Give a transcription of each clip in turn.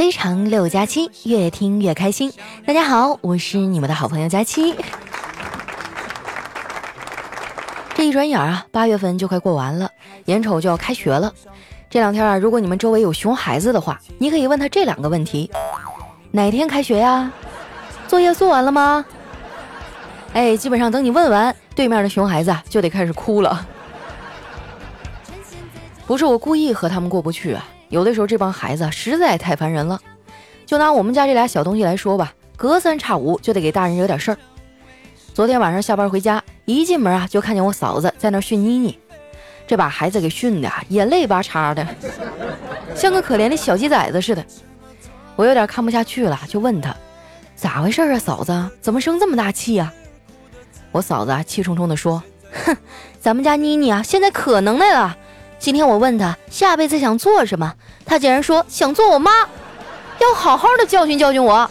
非常六加七，越听越开心。大家好，我是你们的好朋友佳期。这一转眼啊，八月份就快过完了，眼瞅就要开学了。这两天啊，如果你们周围有熊孩子的话，你可以问他这两个问题：哪天开学呀？作业做完了吗？哎，基本上等你问完，对面的熊孩子就得开始哭了。不是我故意和他们过不去啊。有的时候这帮孩子实在太烦人了，就拿我们家这俩小东西来说吧，隔三差五就得给大人惹点事儿。昨天晚上下班回家，一进门啊就看见我嫂子在那训妮妮，这把孩子给训的眼泪巴叉的，像个可怜的小鸡崽子似的。我有点看不下去了，就问他咋回事啊，嫂子怎么生这么大气呀？我嫂子啊气冲冲地说：“哼，咱们家妮妮啊现在可能耐了。”今天我问他下辈子想做什么，他竟然说想做我妈，要好好的教训教训我。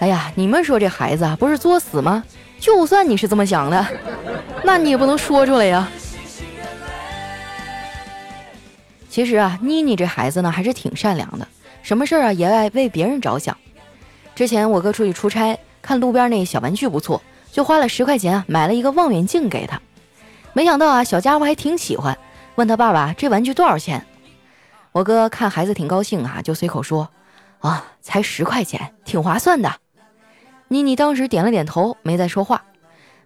哎呀，你们说这孩子，不是作死吗？就算你是这么想的，那你也不能说出来呀。其实啊，妮妮这孩子呢，还是挺善良的，什么事儿啊也爱为别人着想。之前我哥出去出差，看路边那小玩具不错，就花了十块钱啊买了一个望远镜给他。没想到啊，小家伙还挺喜欢，问他爸爸这玩具多少钱？我哥看孩子挺高兴啊，就随口说：“啊，才十块钱，挺划算的。”妮妮当时点了点头，没再说话。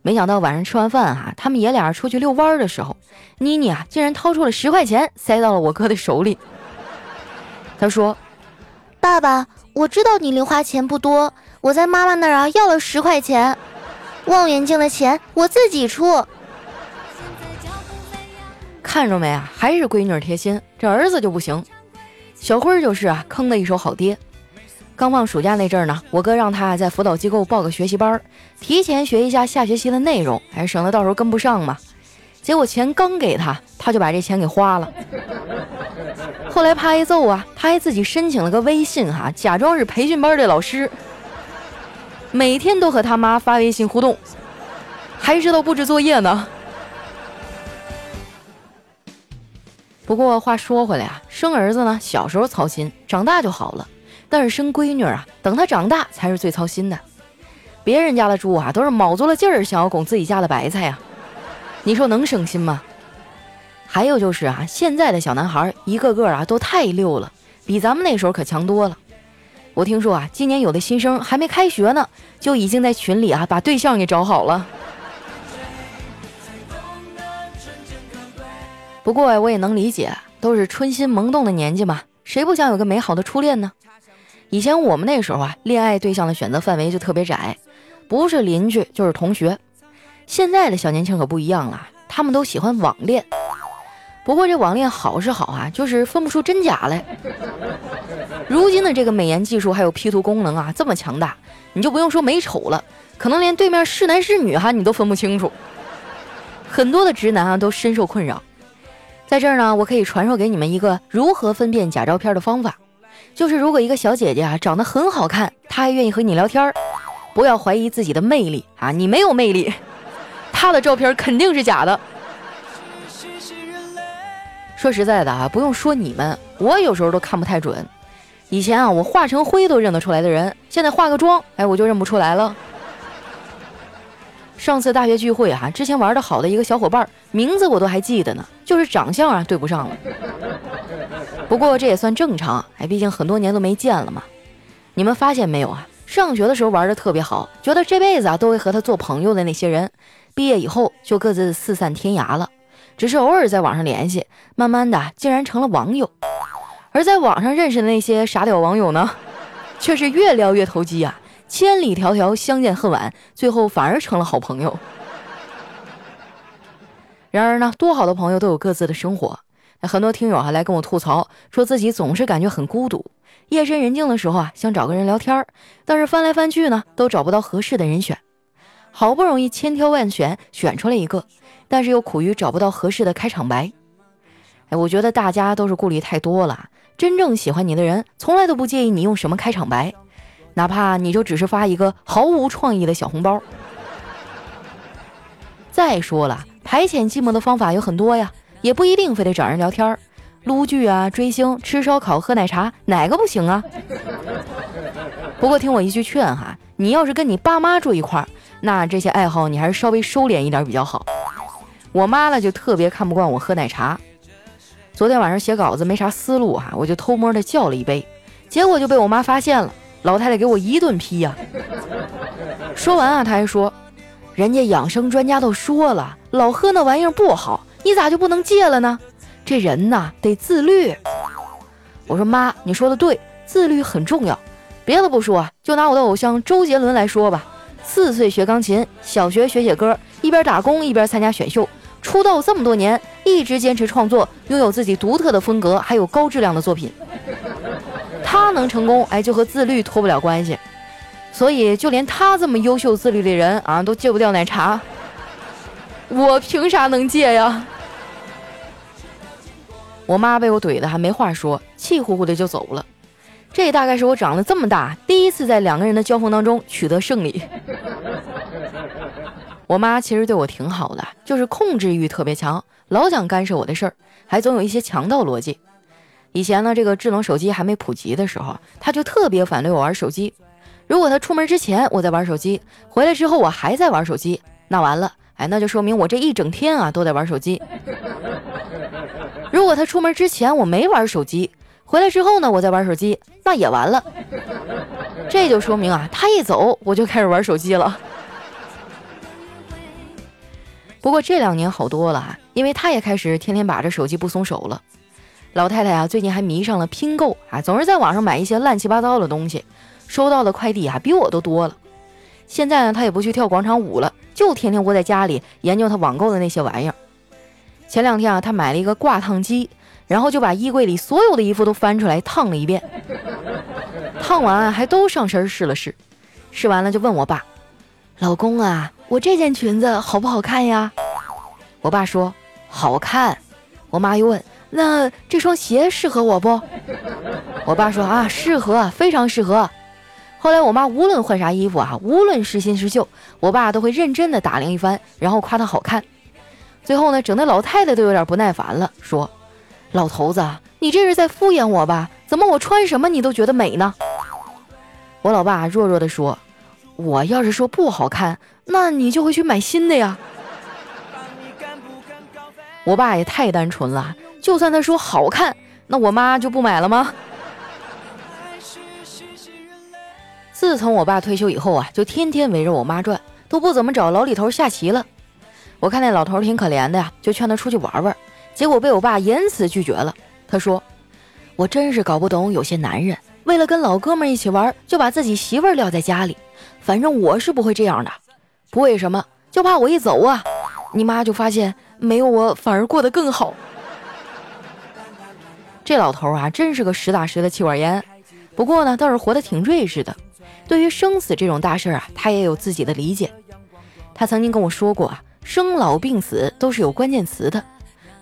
没想到晚上吃完饭哈，他们爷俩出去遛弯的时候，妮妮啊竟然掏出了十块钱塞到了我哥的手里。他说：“爸爸，我知道你零花钱不多，我在妈妈那儿啊要了十块钱，望远镜的钱我自己出。”看着没啊，还是闺女贴心。这儿子就不行，小辉就是啊，坑的一手好爹。刚放暑假那阵儿呢，我哥让他在辅导机构报个学习班，提前学一下下学期的内容，还省得到时候跟不上嘛。结果钱刚给他，他就把这钱给花了。后来怕挨揍啊，他还自己申请了个微信哈，假装是培训班的老师，每天都和他妈发微信互动，还知道布置作业呢。不过话说回来啊，生儿子呢，小时候操心，长大就好了。但是生闺女啊，等她长大才是最操心的。别人家的猪啊，都是卯足了劲儿想要拱自己家的白菜呀，你说能省心吗？还有就是啊，现在的小男孩一个个啊都太溜了，比咱们那时候可强多了。我听说啊，今年有的新生还没开学呢，就已经在群里啊把对象给找好了。不过我也能理解，都是春心萌动的年纪嘛，谁不想有个美好的初恋呢？以前我们那时候啊，恋爱对象的选择范围就特别窄，不是邻居就是同学。现在的小年轻可不一样了，他们都喜欢网恋。不过这网恋好是好啊，就是分不出真假来。如今的这个美颜技术还有 P 图功能啊，这么强大，你就不用说美丑了，可能连对面是男是女哈，你都分不清楚。很多的直男啊，都深受困扰。在这儿呢，我可以传授给你们一个如何分辨假照片的方法，就是如果一个小姐姐啊长得很好看，她还愿意和你聊天，不要怀疑自己的魅力啊，你没有魅力，她的照片肯定是假的。说实在的啊，不用说你们，我有时候都看不太准。以前啊，我化成灰都认得出来的人，现在化个妆，哎，我就认不出来了。上次大学聚会啊，之前玩的好的一个小伙伴，名字我都还记得呢，就是长相啊对不上了。不过这也算正常，哎，毕竟很多年都没见了嘛。你们发现没有啊？上学的时候玩的特别好，觉得这辈子啊都会和他做朋友的那些人，毕业以后就各自四散天涯了，只是偶尔在网上联系，慢慢的竟然成了网友。而在网上认识的那些傻屌网友呢，却是越聊越投机啊。千里迢迢相见恨晚，最后反而成了好朋友。然而呢，多好的朋友都有各自的生活。很多听友还来跟我吐槽，说自己总是感觉很孤独。夜深人静的时候啊，想找个人聊天儿，但是翻来翻去呢，都找不到合适的人选。好不容易千挑万选选出来一个，但是又苦于找不到合适的开场白。哎，我觉得大家都是顾虑太多了。真正喜欢你的人，从来都不介意你用什么开场白。哪怕你就只是发一个毫无创意的小红包。再说了，排遣寂寞的方法有很多呀，也不一定非得找人聊天儿。撸剧啊、追星、吃烧烤、喝奶茶，哪个不行啊？不过听我一句劝哈，你要是跟你爸妈住一块儿，那这些爱好你还是稍微收敛一点比较好。我妈呢就特别看不惯我喝奶茶。昨天晚上写稿子没啥思路哈，我就偷摸的叫了一杯，结果就被我妈发现了，老太太给我一顿批呀。说完啊，她还说，人家养生专家都说了，老喝那玩意儿不好，你咋就不能戒了呢？这人呐得自律。我说妈，你说的对，自律很重要。别的不说，就拿我的偶像周杰伦来说吧，四岁学钢琴，小学学写歌，一边打工一边参加选秀。出道这么多年，一直坚持创作，拥有自己独特的风格，还有高质量的作品。他能成功，哎，就和自律脱不了关系。所以，就连他这么优秀自律的人啊，都戒不掉奶茶。我凭啥能戒呀？我妈被我怼的还没话说，气呼呼的就走了。这大概是我长了这么大第一次在两个人的交锋当中取得胜利。我妈其实对我挺好的，就是控制欲特别强，老想干涉我的事儿，还总有一些强盗逻辑。以前呢，这个智能手机还没普及的时候，他就特别反对我玩手机。如果他出门之前我在玩手机，回来之后我还在玩手机，那完了，哎，那就说明我这一整天啊都在玩手机。如果他出门之前我没玩手机，回来之后呢我在玩手机，那也完了。这就说明啊，他一走我就开始玩手机了。不过这两年好多了啊，因为他也开始天天把着手机不松手了。老太太啊，最近还迷上了拼购啊，总是在网上买一些乱七八糟的东西，收到的快递啊比我都多了。现在呢，她也不去跳广场舞了，就天天窝在家里研究她网购的那些玩意儿。前两天啊，她买了一个挂烫机，然后就把衣柜里所有的衣服都翻出来烫了一遍，烫完还都上身试了试，试完了就问我爸：“老公啊。”我这件裙子好不好看呀？我爸说好看。我妈又问：那这双鞋适合我不？我爸说啊，适合，非常适合。后来我妈无论换啥衣服啊，无论是新是旧，我爸都会认真的打量一番，然后夸她好看。最后呢，整的老太太都有点不耐烦了，说：老头子，你这是在敷衍我吧？怎么我穿什么你都觉得美呢？我老爸弱弱的说：我要是说不好看。那你就会去买新的呀。我爸也太单纯了，就算他说好看，那我妈就不买了吗？自从我爸退休以后啊，就天天围着我妈转，都不怎么找老李头下棋了。我看那老头挺可怜的呀，就劝他出去玩玩，结果被我爸严词拒绝了。他说：“我真是搞不懂有些男人，为了跟老哥们一起玩，就把自己媳妇儿撂在家里。反正我是不会这样的。”不为什么，就怕我一走啊，你妈就发现没有我反而过得更好。这老头啊，真是个实打实的气管炎。不过呢，倒是活得挺睿智的。对于生死这种大事啊，他也有自己的理解。他曾经跟我说过啊，生老病死都是有关键词的，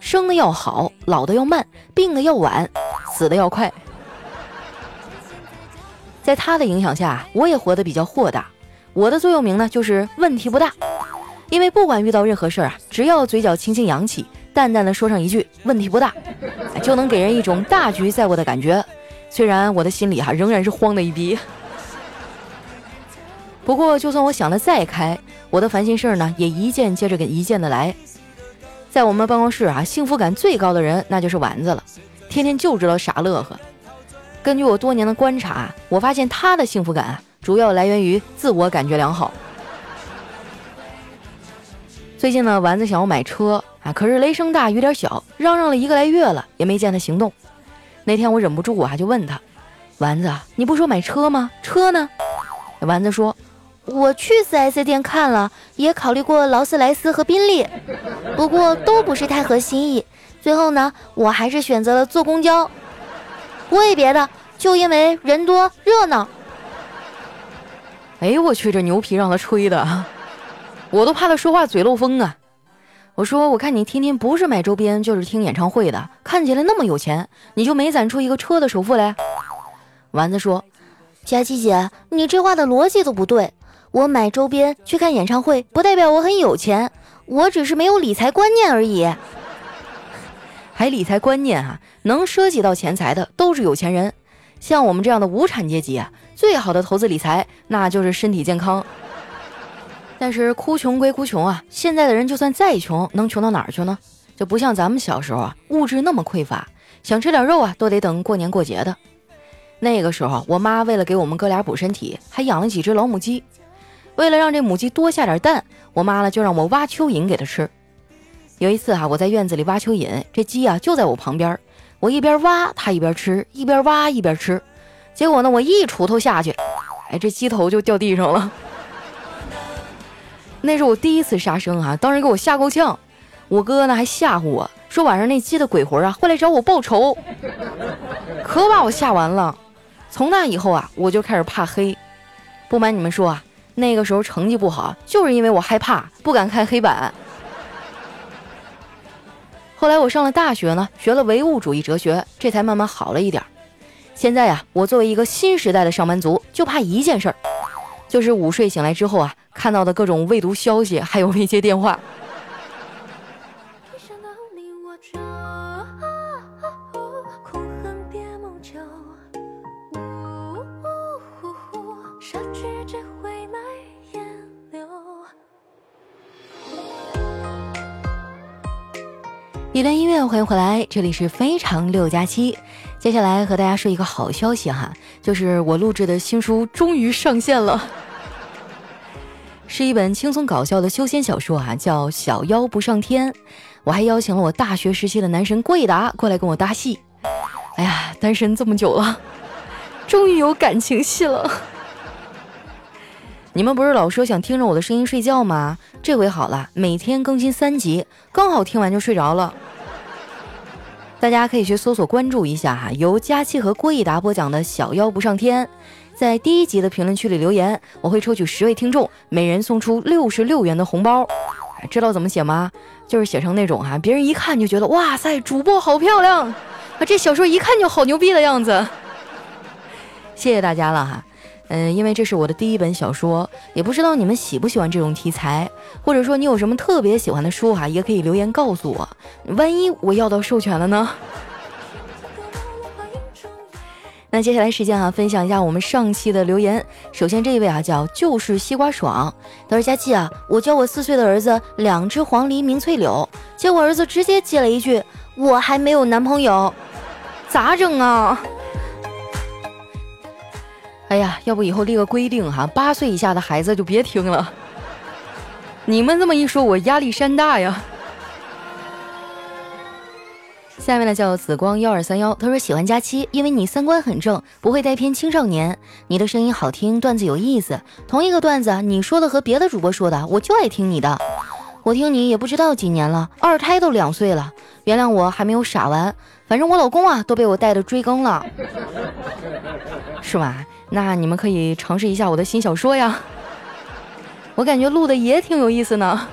生的要好，老的要慢，病的要晚，死的要快。在他的影响下，我也活得比较豁达。我的座右铭呢，就是问题不大，因为不管遇到任何事儿啊，只要嘴角轻轻扬起，淡淡的说上一句问题不大，就能给人一种大局在握的感觉。虽然我的心里哈仍然是慌的一逼，不过就算我想的再开，我的烦心事儿呢也一件接着个一件的来。在我们办公室啊，幸福感最高的人那就是丸子了，天天就知道傻乐呵。根据我多年的观察，我发现他的幸福感。主要来源于自我感觉良好。最近呢，丸子想要买车啊，可是雷声大雨点小，嚷嚷了一个来月了，也没见他行动。那天我忍不住啊，就问他：“丸子，你不说买车吗？车呢？”丸子说：“我去 4S 店看了，也考虑过劳斯莱斯和宾利，不过都不是太合心意。最后呢，我还是选择了坐公交。不为别的，就因为人多热闹。”哎呦我去，这牛皮让他吹的，我都怕他说话嘴漏风啊！我说，我看你天天不是买周边就是听演唱会的，看起来那么有钱，你就没攒出一个车的首付来？丸子说：“佳琪姐，你这话的逻辑都不对。我买周边去看演唱会，不代表我很有钱，我只是没有理财观念而已。”还理财观念啊，能涉及到钱财的都是有钱人。像我们这样的无产阶级啊，最好的投资理财那就是身体健康。但是哭穷归哭穷啊，现在的人就算再穷，能穷到哪儿去呢？就不像咱们小时候啊，物质那么匮乏，想吃点肉啊，都得等过年过节的。那个时候，我妈为了给我们哥俩补身体，还养了几只老母鸡。为了让这母鸡多下点蛋，我妈呢就让我挖蚯蚓给它吃。有一次哈，我在院子里挖蚯蚓，这鸡啊就在我旁边，我一边挖它一边吃，一边挖一边吃。结果呢，我一锄头下去，哎，这鸡头就掉地上了。那是我第一次杀生啊，当时给我吓够呛。我哥呢还吓唬我说晚上那鸡的鬼魂啊会来找我报仇，可把我吓完了。从那以后啊，我就开始怕黑。不瞒你们说啊，那个时候成绩不好，就是因为我害怕，不敢看黑板。后来我上了大学呢，学了唯物主义哲学，这才慢慢好了一点。现在呀，我作为一个新时代的上班族，就怕一件事儿。就是午睡醒来之后啊，看到的各种未读消息，还有未接电话。一段音乐，欢迎回来，这里是非常六加七。接下来和大家说一个好消息哈，就是我录制的新书终于上线了，是一本轻松搞笑的修仙小说啊，叫《小妖不上天》。我还邀请了我大学时期的男神郭以达过来跟我搭戏。哎呀，单身这么久了，终于有感情戏了。你们不是老说想听着我的声音睡觉吗？这回好了，每天更新三集，刚好听完就睡着了。大家可以去搜索关注一下哈，由佳期和郭益达播讲的《小妖不上天》。在第一集的评论区里留言，我会抽取十位听众，每人送出六十六元的红包。知道怎么写吗？就是写成那种哈，别人一看就觉得哇塞，主播好漂亮啊，这小说一看就好牛逼的样子。谢谢大家了哈。嗯，因为这是我的第一本小说，也不知道你们喜不喜欢这种题材，或者说你有什么特别喜欢的书哈，也可以留言告诉我。万一我要到授权了呢？那接下来时间啊，分享一下我们上期的留言。首先这一位啊，叫就是西瓜爽，他说佳琪啊，我教我四岁的儿子两只黄鹂鸣翠柳，结果儿子直接接了一句，我还没有男朋友，咋整啊？哎呀，要不以后立个规定哈，八岁以下的孩子就别听了。你们这么一说，我压力山大呀。下面呢叫紫光幺二三幺，他说喜欢佳期，因为你三观很正，不会带偏青少年，你的声音好听，段子有意思。同一个段子，你说的和别的主播说的，我就爱听你的。我听你也不知道几年了，二胎都两岁了，原谅我还没有傻完。反正我老公啊都被我带的追更了，是吧？那你们可以尝试一下我的新小说呀，我感觉录的也挺有意思呢。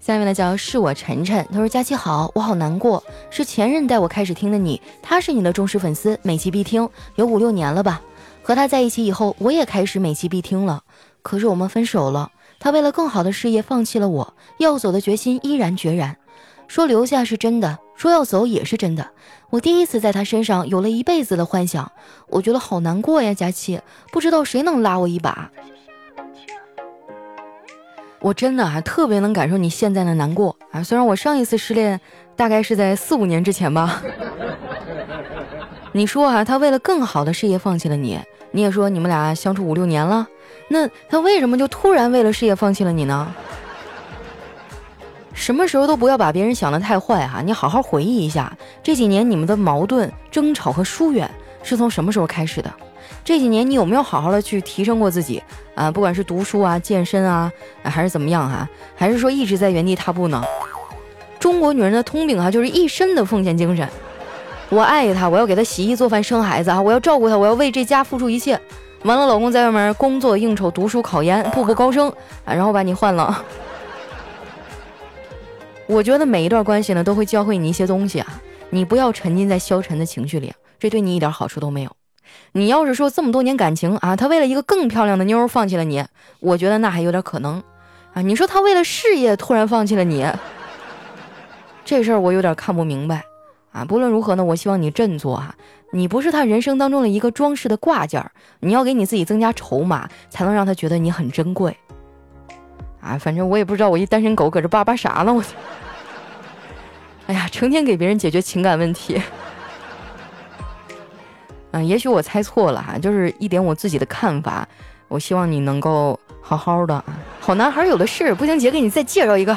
下面呢叫是我晨晨，他说佳期好，我好难过，是前任带我开始听的你，他是你的忠实粉丝，每期必听，有五六年了吧。和他在一起以后，我也开始每期必听了，可是我们分手了，他为了更好的事业放弃了我，要走的决心依然决然。说留下是真的，说要走也是真的。我第一次在他身上有了一辈子的幻想，我觉得好难过呀，佳琪，不知道谁能拉我一把。我真的啊，特别能感受你现在的难过啊。虽然我上一次失恋大概是在四五年之前吧。你说啊，他为了更好的事业放弃了你，你也说你们俩相处五六年了，那他为什么就突然为了事业放弃了你呢？什么时候都不要把别人想得太坏哈！你好好回忆一下，这几年你们的矛盾、争吵和疏远是从什么时候开始的？这几年你有没有好好的去提升过自己啊？不管是读书啊、健身啊，还是怎么样哈？还是说一直在原地踏步呢？中国女人的通病哈，就是一身的奉献精神。我爱他，我要给他洗衣做饭、生孩子啊！我要照顾他，我要为这家付出一切。完了，老公在外面工作、应酬、读书、考研，步步高升啊，然后把你换了。我觉得每一段关系呢，都会教会你一些东西啊。你不要沉浸在消沉的情绪里，这对你一点好处都没有。你要是说这么多年感情啊，他为了一个更漂亮的妞放弃了你，我觉得那还有点可能啊。你说他为了事业突然放弃了你，这事儿我有点看不明白啊。不论如何呢，我希望你振作啊。你不是他人生当中的一个装饰的挂件儿，你要给你自己增加筹码，才能让他觉得你很珍贵。啊，反正我也不知道我一单身狗搁这叭叭啥呢，我。哎呀，成天给别人解决情感问题。嗯，也许我猜错了哈，就是一点我自己的看法。我希望你能够好好的啊，好男孩有的是。不行，姐给你再介绍一个。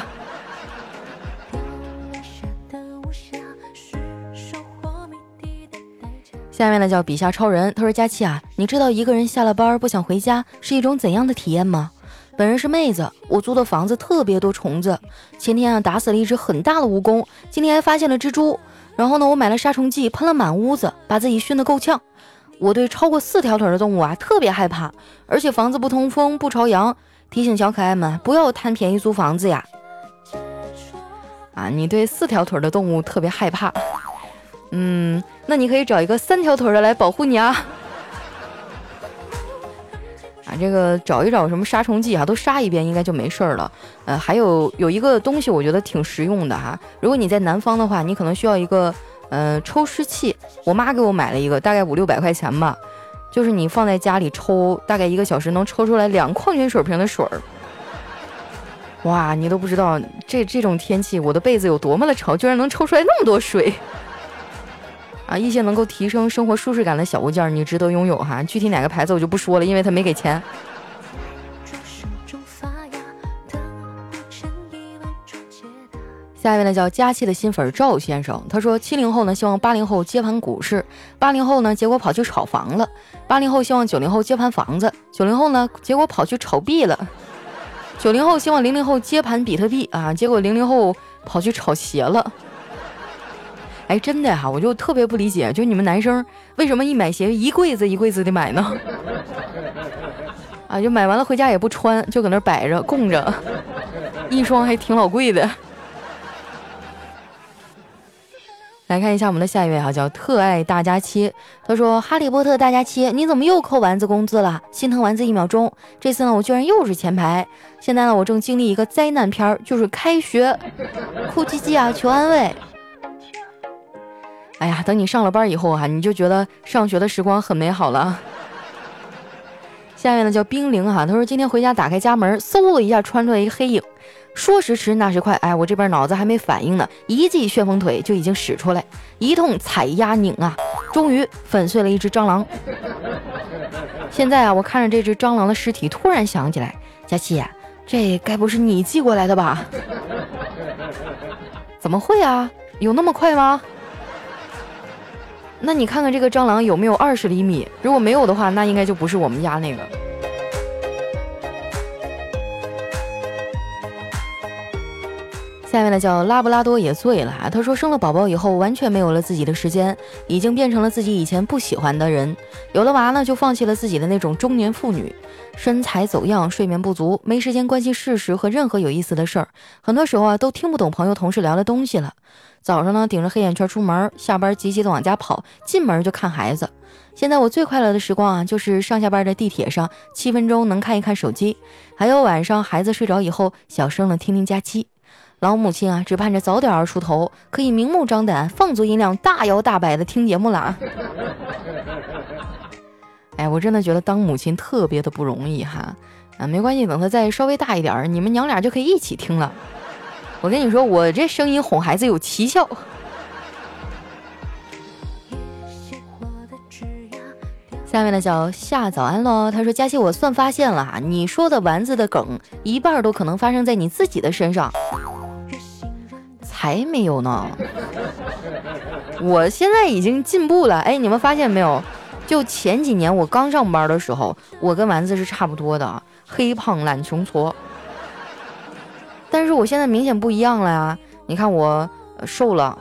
下面呢叫笔下超人，他说：“佳期啊，你知道一个人下了班不想回家是一种怎样的体验吗？本人是妹子，我租的房子特别多虫子。前天啊打死了一只很大的蜈蚣，今天还发现了蜘蛛。然后呢，我买了杀虫剂喷了满屋子，把自己熏得够呛。我对超过四条腿的动物啊特别害怕，而且房子不通风不朝阳。提醒小可爱们不要贪便宜租房子呀！啊，你对四条腿的动物特别害怕。”嗯，那你可以找一个三条腿的来保护你啊！啊，这个找一找什么杀虫剂啊，都杀一遍应该就没事儿了。呃，还有有一个东西我觉得挺实用的哈，如果你在南方的话，你可能需要一个呃抽湿器。我妈给我买了一个，大概五六百块钱吧，就是你放在家里抽，大概一个小时能抽出来两矿泉水瓶的水儿。哇，你都不知道这这种天气我的被子有多么的潮，居然能抽出来那么多水。啊，一些能够提升生活舒适感的小物件，你值得拥有哈。具体哪个牌子我就不说了，因为他没给钱。下一位呢叫佳期的新粉赵先生，他说七零后呢希望八零后接盘股市，八零后呢结果跑去炒房了；八零后希望九零后接盘房子，九零后呢结果跑去炒币了；九零后希望零零后接盘比特币啊，结果零零后跑去炒鞋了。哎，真的哈，我就特别不理解，就你们男生为什么一买鞋一柜子一柜子的买呢？啊，就买完了回家也不穿，就搁那摆着供着，一双还挺老贵的。来看一下我们的下一位哈，叫特爱大家期，他说：“哈利波特大家期，你怎么又扣丸子工资了？心疼丸子一秒钟。这次呢，我居然又是前排。现在呢，我正经历一个灾难片儿，就是开学，哭唧唧啊，求安慰。”哎呀，等你上了班以后啊，你就觉得上学的时光很美好了。下面呢叫冰凌哈，他说今天回家打开家门，嗖的一下穿出来一个黑影，说时迟那时快，哎，我这边脑子还没反应呢，一记旋风腿就已经使出来，一通踩压拧啊，终于粉碎了一只蟑螂。现在啊，我看着这只蟑螂的尸体，突然想起来，佳琪，这该不是你寄过来的吧？怎么会啊？有那么快吗？那你看看这个蟑螂有没有二十厘米？如果没有的话，那应该就不是我们家那个。下面呢叫拉布拉多也醉了啊！他说生了宝宝以后完全没有了自己的时间，已经变成了自己以前不喜欢的人。有了娃呢，就放弃了自己的那种中年妇女，身材走样，睡眠不足，没时间关心事实和任何有意思的事儿。很多时候啊，都听不懂朋友同事聊的东西了。早上呢，顶着黑眼圈出门，下班急急的往家跑，进门就看孩子。现在我最快乐的时光啊，就是上下班的地铁上，七分钟能看一看手机，还有晚上孩子睡着以后，小声的听听假期。老母亲啊，只盼着早点儿出头，可以明目张胆、放足音量、大摇大摆的听节目了。哎，我真的觉得当母亲特别的不容易哈。啊，没关系，等他再稍微大一点儿，你们娘俩就可以一起听了。我跟你说，我这声音哄孩子有奇效。下面呢叫夏早安喽，他说：“佳琪，我算发现了哈，你说的丸子的梗，一半都可能发生在你自己的身上。”才没有呢！我现在已经进步了。哎，你们发现没有？就前几年我刚上班的时候，我跟丸子是差不多的，黑胖懒穷矬。但是我现在明显不一样了呀！你看我瘦了，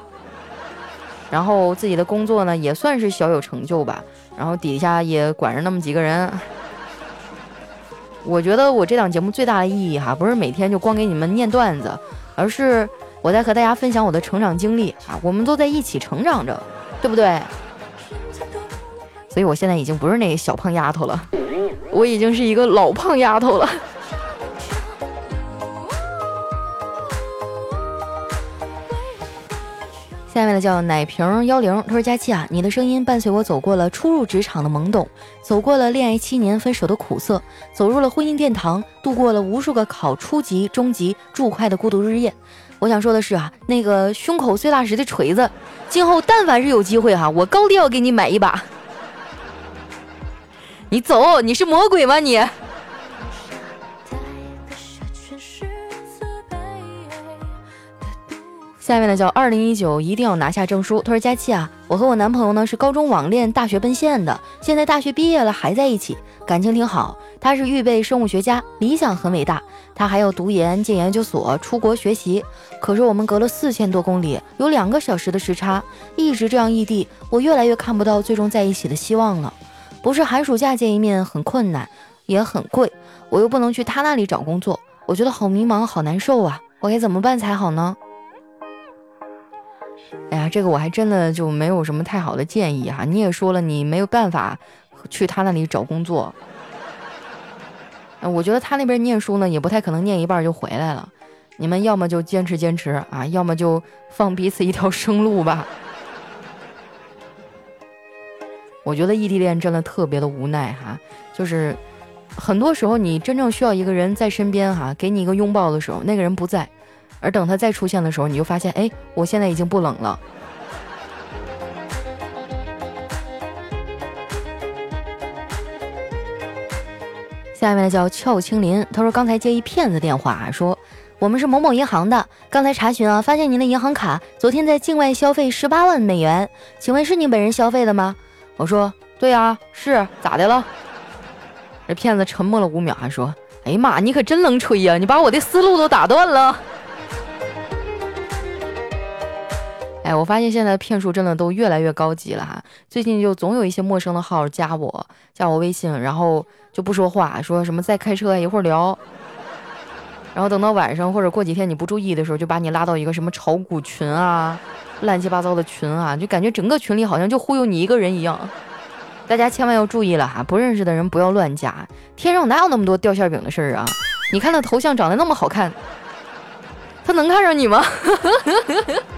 然后自己的工作呢也算是小有成就吧，然后底下也管着那么几个人。我觉得我这档节目最大的意义哈，不是每天就光给你们念段子，而是我在和大家分享我的成长经历啊，我们都在一起成长着，对不对？所以我现在已经不是那个小胖丫头了，我已经是一个老胖丫头了。下面的叫奶瓶幺零，他说：“佳期啊，你的声音伴随我走过了初入职场的懵懂，走过了恋爱七年分手的苦涩，走入了婚姻殿堂，度过了无数个考初级、中级、注会的孤独日夜。我想说的是啊，那个胸口碎大石的锤子，今后但凡是有机会哈，我高低要给你买一把。你走，你是魔鬼吗你？”下面呢叫二零一九一定要拿下证书。他说：“佳期啊，我和我男朋友呢是高中网恋，大学奔现的，现在大学毕业了还在一起，感情挺好。他是预备生物学家，理想很伟大，他还要读研进研究所，出国学习。可是我们隔了四千多公里，有两个小时的时差，一直这样异地，我越来越看不到最终在一起的希望了。不是寒暑假见一面很困难，也很贵，我又不能去他那里找工作，我觉得好迷茫，好难受啊！我该怎么办才好呢？”哎呀，这个我还真的就没有什么太好的建议哈。你也说了，你没有办法去他那里找工作。我觉得他那边念书呢，也不太可能念一半就回来了。你们要么就坚持坚持啊，要么就放彼此一条生路吧。我觉得异地恋真的特别的无奈哈，就是很多时候你真正需要一个人在身边哈，给你一个拥抱的时候，那个人不在。而等他再出现的时候，你就发现，哎，我现在已经不冷了。下面叫俏青林，他说刚才接一骗子电话，说我们是某某银行的，刚才查询啊，发现您的银行卡昨天在境外消费十八万美元，请问是您本人消费的吗？我说对啊，是咋的了？这骗子沉默了五秒，还说，哎呀妈，你可真能吹呀，你把我的思路都打断了。哎，我发现现在骗术真的都越来越高级了哈。最近就总有一些陌生的号加我，加我微信，然后就不说话，说什么再开车一会儿聊。然后等到晚上或者过几天你不注意的时候，就把你拉到一个什么炒股群啊，乱七八糟的群啊，就感觉整个群里好像就忽悠你一个人一样。大家千万要注意了哈，不认识的人不要乱加。天上哪有那么多掉馅饼的事儿啊？你看那头像长得那么好看，他能看上你吗？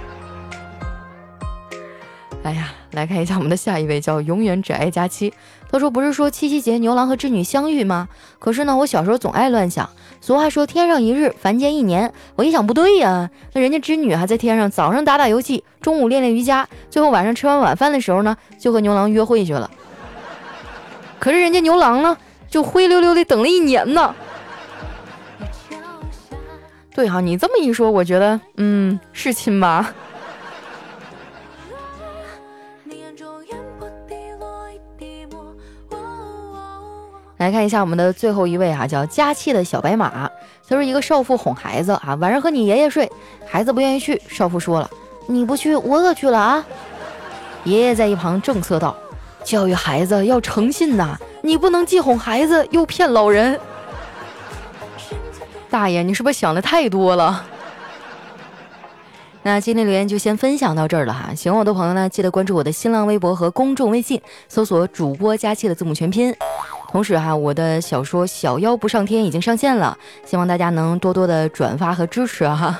哎呀，来看一下我们的下一位，叫永远只爱佳期。他说：“不是说七夕节牛郎和织女相遇吗？可是呢，我小时候总爱乱想。俗话说天上一日，凡间一年。我一想不对呀，那人家织女还在天上，早上打打游戏，中午练练瑜伽，最后晚上吃完晚饭的时候呢，就和牛郎约会去了。可是人家牛郎呢，就灰溜溜的等了一年呢。对哈，你这么一说，我觉得，嗯，是亲妈。”来看一下我们的最后一位哈，叫佳期的小白马。他说一个少妇哄孩子啊，晚上和你爷爷睡，孩子不愿意去。少妇说了，你不去，我可去了啊。爷爷在一旁正色道：“教育孩子要诚信呐，你不能既哄孩子又骗老人。”大爷，你是不是想的太多了？那今天留言就先分享到这儿了哈。喜欢我的朋友呢，记得关注我的新浪微博和公众微信，搜索主播佳期的字母全拼。同时哈，我的小说《小妖不上天》已经上线了，希望大家能多多的转发和支持哈。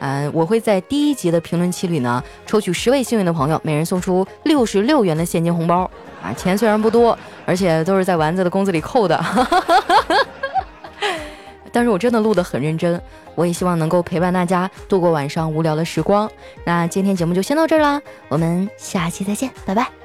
嗯，我会在第一集的评论区里呢，抽取十位幸运的朋友，每人送出六十六元的现金红包啊。钱虽然不多，而且都是在丸子的工资里扣的，但是我真的录得很认真。我也希望能够陪伴大家度过晚上无聊的时光。那今天节目就先到这儿啦，我们下期再见，拜拜。